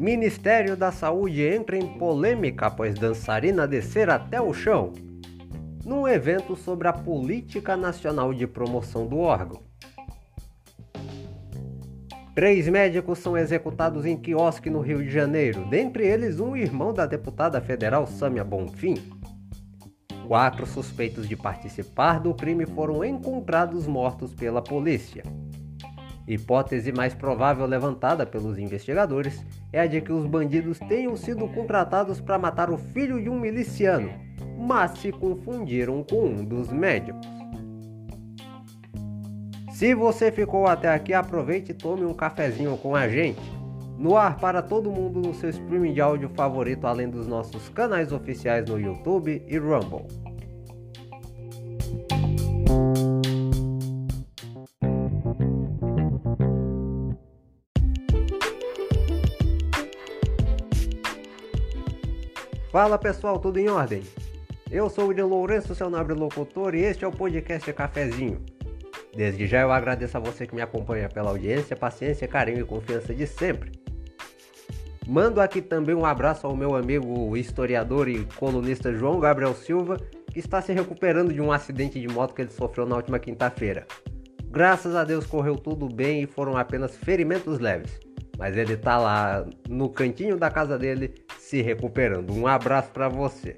Ministério da Saúde entra em polêmica após dançarina descer até o chão. Num evento sobre a Política Nacional de Promoção do órgão. Três médicos são executados em quiosque no Rio de Janeiro, dentre eles um irmão da deputada federal Sâmia Bonfim. Quatro suspeitos de participar do crime foram encontrados mortos pela polícia. Hipótese mais provável levantada pelos investigadores é a de que os bandidos tenham sido contratados para matar o filho de um miliciano, mas se confundiram com um dos médicos. Se você ficou até aqui, aproveite e tome um cafezinho com a gente. No ar para todo mundo no seu streaming de áudio favorito, além dos nossos canais oficiais no YouTube e Rumble. Fala pessoal, tudo em ordem? Eu sou o de Lourenço, seu nobre locutor, e este é o podcast Cafezinho. Desde já eu agradeço a você que me acompanha pela audiência, paciência, carinho e confiança de sempre. Mando aqui também um abraço ao meu amigo historiador e colunista João Gabriel Silva, que está se recuperando de um acidente de moto que ele sofreu na última quinta-feira. Graças a Deus correu tudo bem e foram apenas ferimentos leves. Mas ele está lá no cantinho da casa dele se recuperando. Um abraço para você.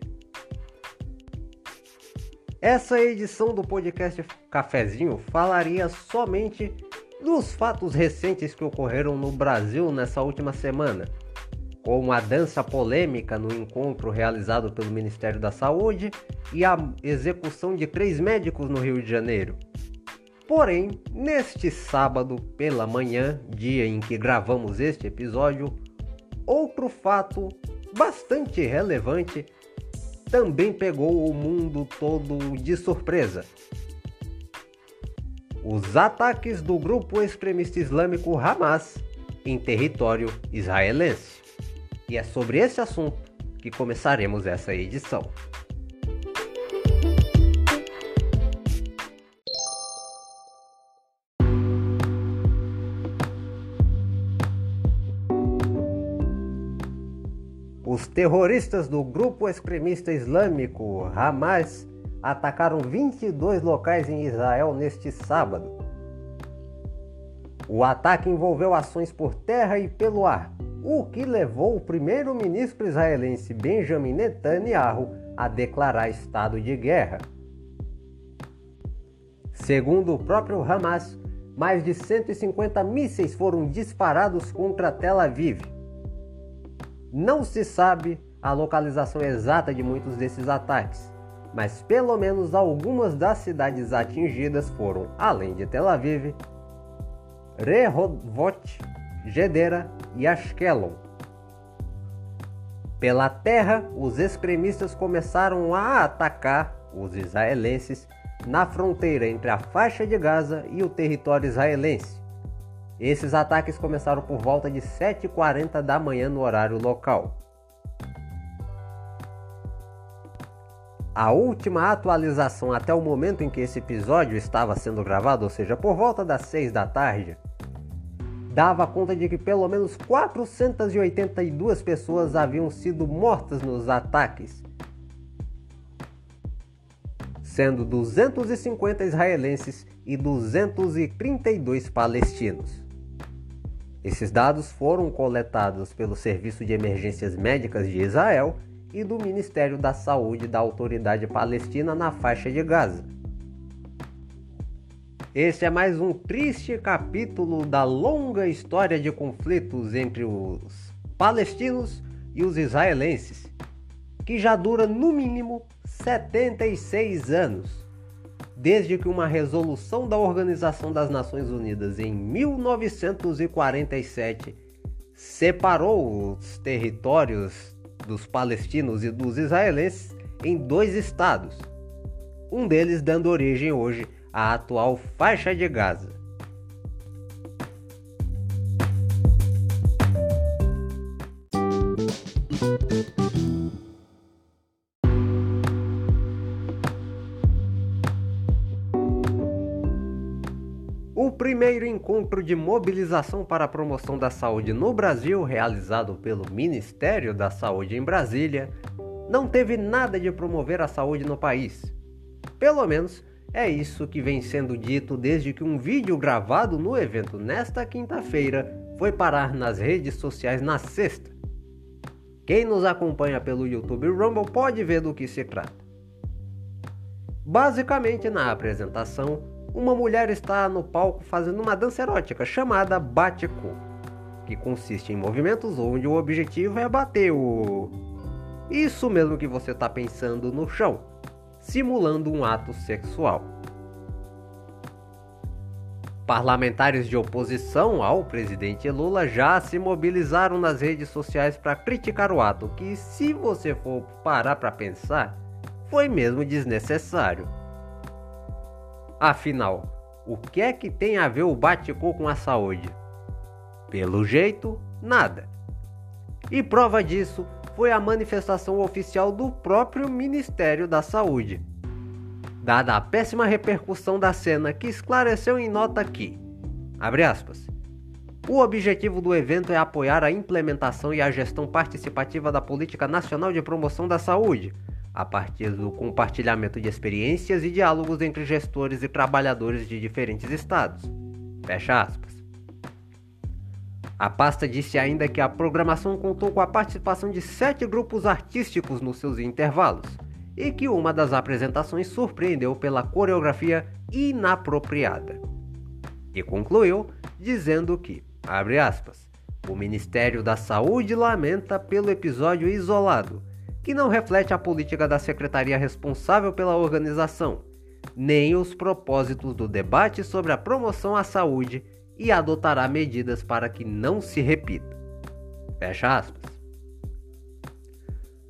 Essa edição do podcast Cafezinho falaria somente dos fatos recentes que ocorreram no Brasil nessa última semana, como a dança polêmica no encontro realizado pelo Ministério da Saúde e a execução de três médicos no Rio de Janeiro. Porém, neste sábado pela manhã, dia em que gravamos este episódio, outro fato bastante relevante, também pegou o mundo todo de surpresa. Os ataques do grupo extremista islâmico Hamas em território israelense. E é sobre esse assunto que começaremos essa edição. Os terroristas do grupo extremista islâmico Hamas atacaram 22 locais em Israel neste sábado. O ataque envolveu ações por terra e pelo ar, o que levou o primeiro-ministro israelense Benjamin Netanyahu a declarar estado de guerra. Segundo o próprio Hamas, mais de 150 mísseis foram disparados contra Tel Aviv. Não se sabe a localização exata de muitos desses ataques, mas pelo menos algumas das cidades atingidas foram, além de Tel Aviv, Rehovot, Gedera e Ashkelon. Pela terra, os extremistas começaram a atacar os israelenses na fronteira entre a faixa de Gaza e o território israelense. Esses ataques começaram por volta de 7h40 da manhã no horário local. A última atualização até o momento em que esse episódio estava sendo gravado, ou seja, por volta das 6 da tarde, dava conta de que pelo menos 482 pessoas haviam sido mortas nos ataques, sendo 250 israelenses e 232 palestinos. Esses dados foram coletados pelo Serviço de Emergências Médicas de Israel e do Ministério da Saúde da Autoridade Palestina na faixa de Gaza. Este é mais um triste capítulo da longa história de conflitos entre os palestinos e os israelenses, que já dura no mínimo 76 anos desde que uma resolução da Organização das Nações Unidas em 1947 separou os territórios dos palestinos e dos israelenses em dois estados, um deles dando origem hoje à atual faixa de Gaza. O primeiro encontro de mobilização para a promoção da saúde no Brasil, realizado pelo Ministério da Saúde em Brasília, não teve nada de promover a saúde no país. Pelo menos é isso que vem sendo dito desde que um vídeo gravado no evento nesta quinta-feira foi parar nas redes sociais na sexta. Quem nos acompanha pelo YouTube Rumble pode ver do que se trata. Basicamente, na apresentação, uma mulher está no palco fazendo uma dança erótica chamada Bate-Co, que consiste em movimentos onde o objetivo é bater o. Isso mesmo que você está pensando no chão, simulando um ato sexual. Parlamentares de oposição ao presidente Lula já se mobilizaram nas redes sociais para criticar o ato, que, se você for parar para pensar, foi mesmo desnecessário. Afinal, o que é que tem a ver o bate com a saúde? Pelo jeito, nada. E prova disso foi a manifestação oficial do próprio Ministério da Saúde. Dada a péssima repercussão da cena que esclareceu em nota que, abre aspas, o objetivo do evento é apoiar a implementação e a gestão participativa da Política Nacional de Promoção da Saúde, a partir do compartilhamento de experiências e diálogos entre gestores e trabalhadores de diferentes estados. Fecha aspas. A pasta disse ainda que a programação contou com a participação de sete grupos artísticos nos seus intervalos e que uma das apresentações surpreendeu pela coreografia inapropriada. E concluiu dizendo que, abre aspas, o Ministério da Saúde lamenta pelo episódio isolado que não reflete a política da secretaria responsável pela organização, nem os propósitos do debate sobre a promoção à saúde e adotará medidas para que não se repita. Fecha aspas.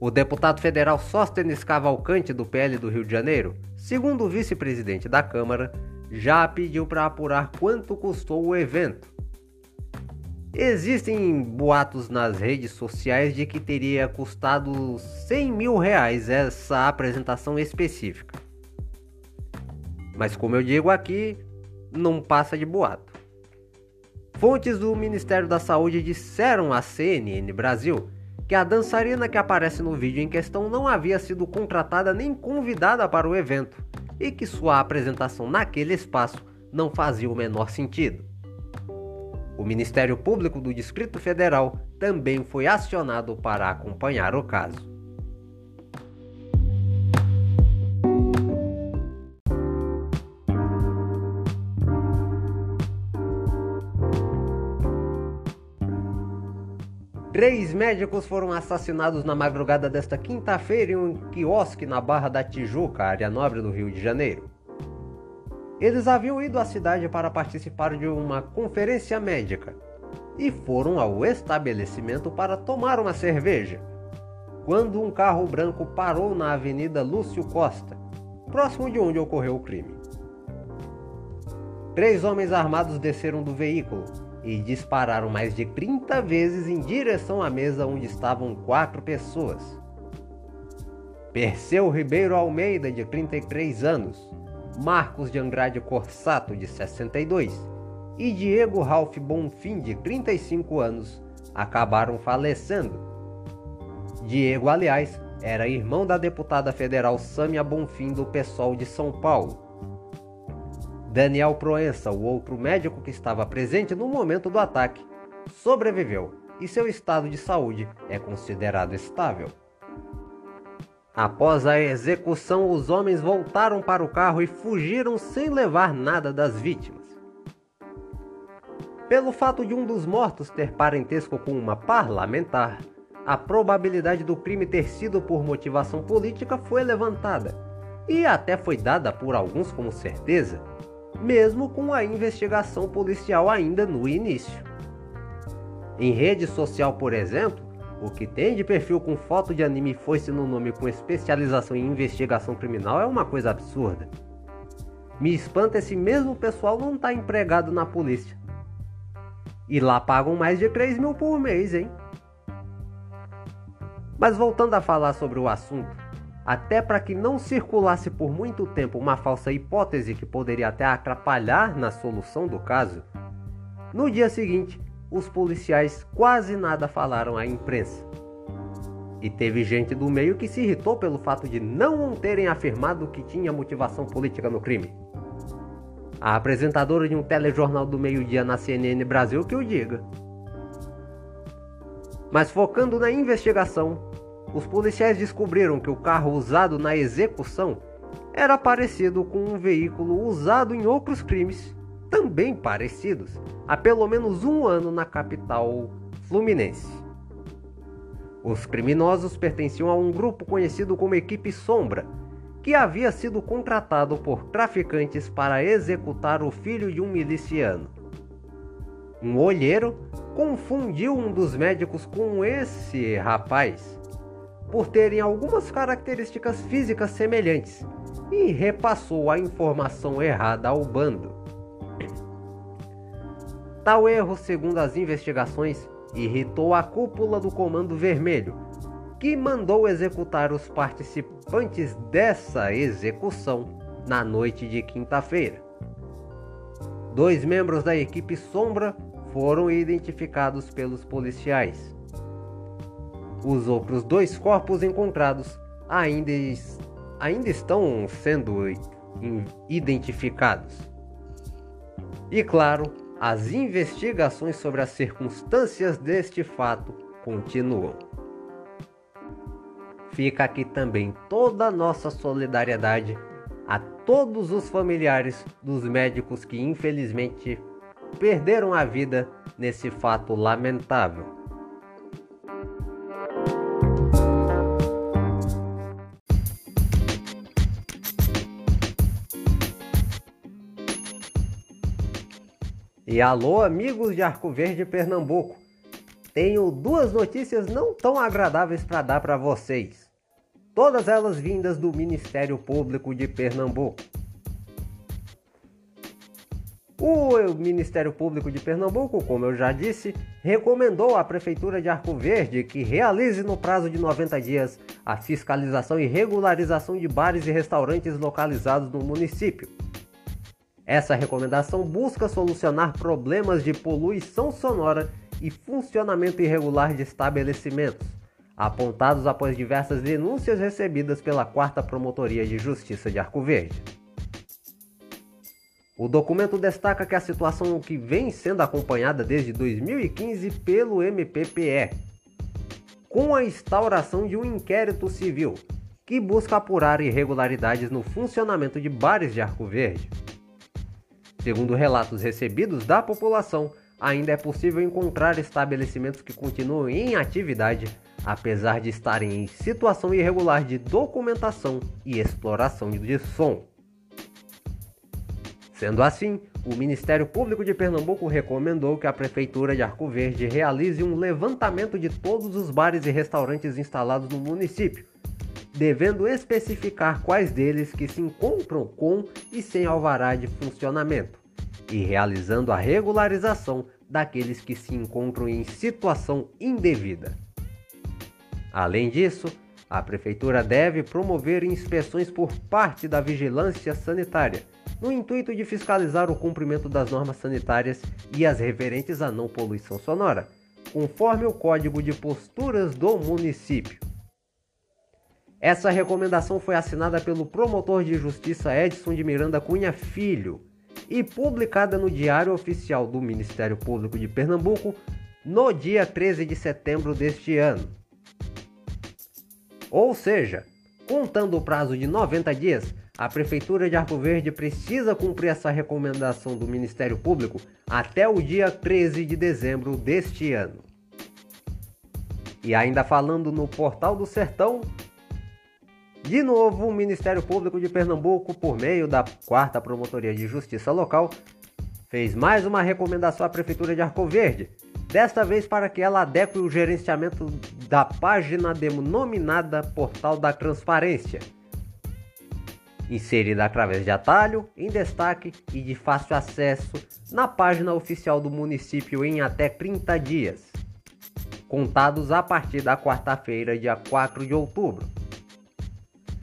O deputado federal Sóstenes Cavalcante, do PL do Rio de Janeiro, segundo o vice-presidente da Câmara, já pediu para apurar quanto custou o evento Existem boatos nas redes sociais de que teria custado 100 mil reais essa apresentação específica. Mas como eu digo aqui, não passa de boato. Fontes do Ministério da Saúde disseram à CNN Brasil que a dançarina que aparece no vídeo em questão não havia sido contratada nem convidada para o evento e que sua apresentação naquele espaço não fazia o menor sentido. O Ministério Público do Distrito Federal também foi acionado para acompanhar o caso. Três médicos foram assassinados na madrugada desta quinta-feira em um quiosque na Barra da Tijuca, área nobre do Rio de Janeiro. Eles haviam ido à cidade para participar de uma conferência médica e foram ao estabelecimento para tomar uma cerveja. Quando um carro branco parou na Avenida Lúcio Costa, próximo de onde ocorreu o crime. Três homens armados desceram do veículo e dispararam mais de 30 vezes em direção à mesa onde estavam quatro pessoas. Perseu Ribeiro Almeida, de 33 anos, Marcos de Andrade Corsato, de 62, e Diego Ralph Bonfim, de 35 anos, acabaram falecendo. Diego, aliás, era irmão da deputada federal Sâmia Bonfim do PSOL de São Paulo. Daniel Proença, o outro médico que estava presente no momento do ataque, sobreviveu e seu estado de saúde é considerado estável. Após a execução, os homens voltaram para o carro e fugiram sem levar nada das vítimas. Pelo fato de um dos mortos ter parentesco com uma parlamentar, a probabilidade do crime ter sido por motivação política foi levantada e até foi dada por alguns como certeza, mesmo com a investigação policial ainda no início. Em rede social, por exemplo, o que tem de perfil com foto de anime foice no nome com especialização em investigação criminal é uma coisa absurda. Me espanta esse mesmo pessoal não estar tá empregado na polícia. E lá pagam mais de 3 mil por mês, hein? Mas voltando a falar sobre o assunto, até para que não circulasse por muito tempo uma falsa hipótese que poderia até atrapalhar na solução do caso, no dia seguinte, os policiais quase nada falaram à imprensa. E teve gente do meio que se irritou pelo fato de não terem afirmado que tinha motivação política no crime. A apresentadora de um telejornal do meio-dia na CNN Brasil que o diga. Mas focando na investigação, os policiais descobriram que o carro usado na execução era parecido com um veículo usado em outros crimes, também parecidos, há pelo menos um ano na capital fluminense. Os criminosos pertenciam a um grupo conhecido como Equipe Sombra, que havia sido contratado por traficantes para executar o filho de um miliciano. Um olheiro confundiu um dos médicos com esse rapaz por terem algumas características físicas semelhantes e repassou a informação errada ao bando. Tal erro, segundo as investigações, irritou a cúpula do Comando Vermelho, que mandou executar os participantes dessa execução na noite de quinta-feira. Dois membros da equipe Sombra foram identificados pelos policiais. Os outros dois corpos encontrados ainda, ainda estão sendo identificados. E claro, as investigações sobre as circunstâncias deste fato continuam. Fica aqui também toda a nossa solidariedade a todos os familiares dos médicos que infelizmente perderam a vida nesse fato lamentável. E alô, amigos de Arco Verde, Pernambuco. Tenho duas notícias não tão agradáveis para dar para vocês. Todas elas vindas do Ministério Público de Pernambuco. O Ministério Público de Pernambuco, como eu já disse, recomendou à Prefeitura de Arco Verde que realize no prazo de 90 dias a fiscalização e regularização de bares e restaurantes localizados no município. Essa recomendação busca solucionar problemas de poluição sonora e funcionamento irregular de estabelecimentos, apontados após diversas denúncias recebidas pela 4 Promotoria de Justiça de Arco Verde. O documento destaca que a situação que vem sendo acompanhada desde 2015 pelo MPPE, com a instauração de um inquérito civil que busca apurar irregularidades no funcionamento de bares de Arco Verde. Segundo relatos recebidos da população, ainda é possível encontrar estabelecimentos que continuam em atividade, apesar de estarem em situação irregular de documentação e exploração de som. Sendo assim, o Ministério Público de Pernambuco recomendou que a Prefeitura de Arco Verde realize um levantamento de todos os bares e restaurantes instalados no município, devendo especificar quais deles que se encontram com e sem alvará de funcionamento, e realizando a regularização daqueles que se encontram em situação indevida. Além disso, a Prefeitura deve promover inspeções por parte da vigilância sanitária, no intuito de fiscalizar o cumprimento das normas sanitárias e as referentes à não poluição sonora, conforme o Código de Posturas do município. Essa recomendação foi assinada pelo promotor de justiça Edson de Miranda Cunha Filho e publicada no Diário Oficial do Ministério Público de Pernambuco no dia 13 de setembro deste ano. Ou seja, contando o prazo de 90 dias, a Prefeitura de Arco Verde precisa cumprir essa recomendação do Ministério Público até o dia 13 de dezembro deste ano. E ainda falando no Portal do Sertão, de novo, o Ministério Público de Pernambuco, por meio da 4 Promotoria de Justiça Local, fez mais uma recomendação à Prefeitura de Arco Verde, desta vez para que ela adeque o gerenciamento da página denominada Portal da Transparência, inserida através de atalho, em destaque e de fácil acesso na página oficial do município em até 30 dias, contados a partir da quarta-feira, dia 4 de outubro.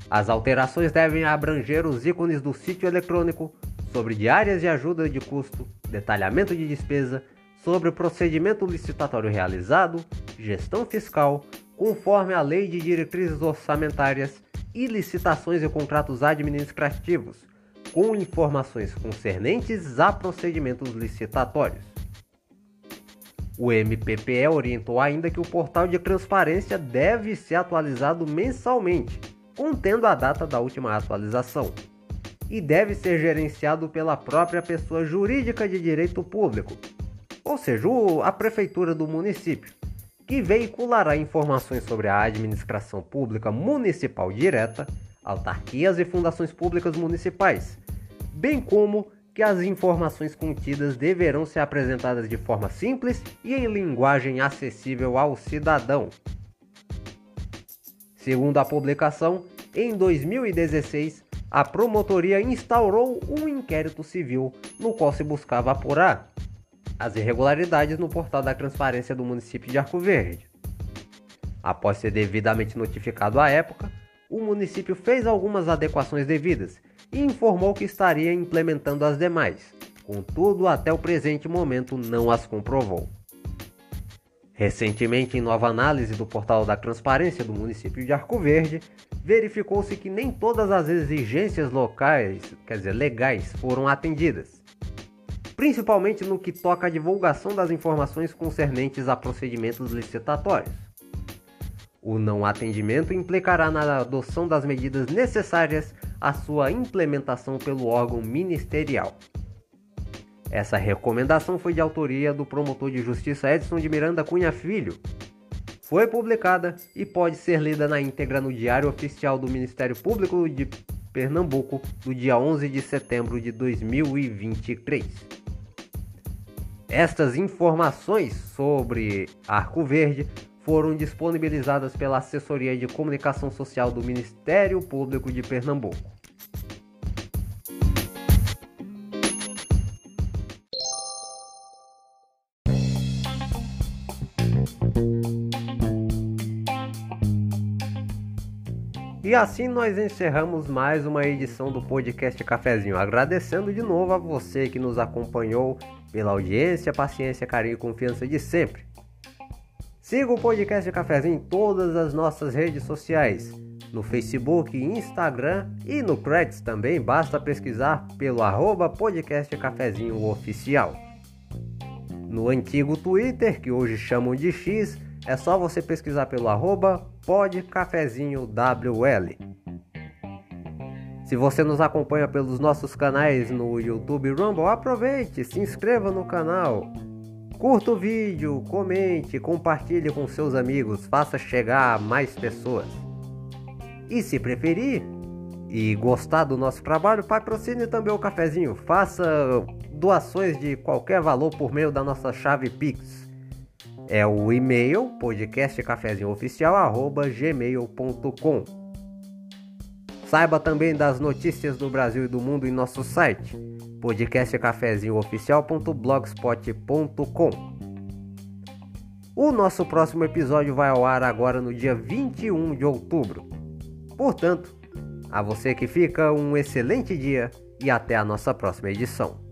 As alterações devem abranger os ícones do sítio eletrônico sobre diárias de ajuda de custo, detalhamento de despesa, sobre o procedimento licitatório realizado, gestão fiscal, conforme a Lei de Diretrizes Orçamentárias e licitações e contratos administrativos, com informações concernentes a procedimentos licitatórios. O MPPE orientou ainda que o portal de transparência deve ser atualizado mensalmente, contendo a data da última atualização, e deve ser gerenciado pela própria pessoa jurídica de direito público, ou seja, a prefeitura do município, que veiculará informações sobre a administração pública municipal direta, autarquias e fundações públicas municipais, bem como que as informações contidas deverão ser apresentadas de forma simples e em linguagem acessível ao cidadão. Segundo a publicação, em 2016, a promotoria instaurou um inquérito civil no qual se buscava apurar as irregularidades no portal da transparência do município de Arco Verde. Após ser devidamente notificado à época, o município fez algumas adequações devidas e informou que estaria implementando as demais. Contudo, até o presente momento não as comprovou. Recentemente, em nova análise do portal da transparência do município de Arco Verde, verificou-se que nem todas as exigências locais, quer dizer, legais, foram atendidas principalmente no que toca à divulgação das informações concernentes a procedimentos licitatórios. O não atendimento implicará na adoção das medidas necessárias à sua implementação pelo órgão ministerial. Essa recomendação foi de autoria do promotor de justiça Edson de Miranda Cunha Filho. Foi publicada e pode ser lida na íntegra no Diário Oficial do Ministério Público de Pernambuco, no dia 11 de setembro de 2023. Estas informações sobre Arco Verde foram disponibilizadas pela Assessoria de Comunicação Social do Ministério Público de Pernambuco. E assim nós encerramos mais uma edição do podcast Cafezinho, agradecendo de novo a você que nos acompanhou pela audiência, paciência, carinho e confiança de sempre. Siga o podcast Cafezinho em todas as nossas redes sociais, no Facebook, Instagram e no Threads também, basta pesquisar pelo arroba podcast Cafezinho Oficial. No antigo Twitter, que hoje chamam de X, é só você pesquisar pelo arroba podcafezinhowl. Se você nos acompanha pelos nossos canais no YouTube Rumble, aproveite, se inscreva no canal. Curta o vídeo, comente, compartilhe com seus amigos, faça chegar a mais pessoas. E se preferir e gostar do nosso trabalho, patrocine também o cafezinho. Faça doações de qualquer valor por meio da nossa chave Pix. É o e-mail podcastcafezinhooficial@gmail.com. Saiba também das notícias do Brasil e do mundo em nosso site podcastcafezinhooficial.blogspot.com. O nosso próximo episódio vai ao ar agora no dia 21 de outubro. Portanto, a você que fica um excelente dia e até a nossa próxima edição.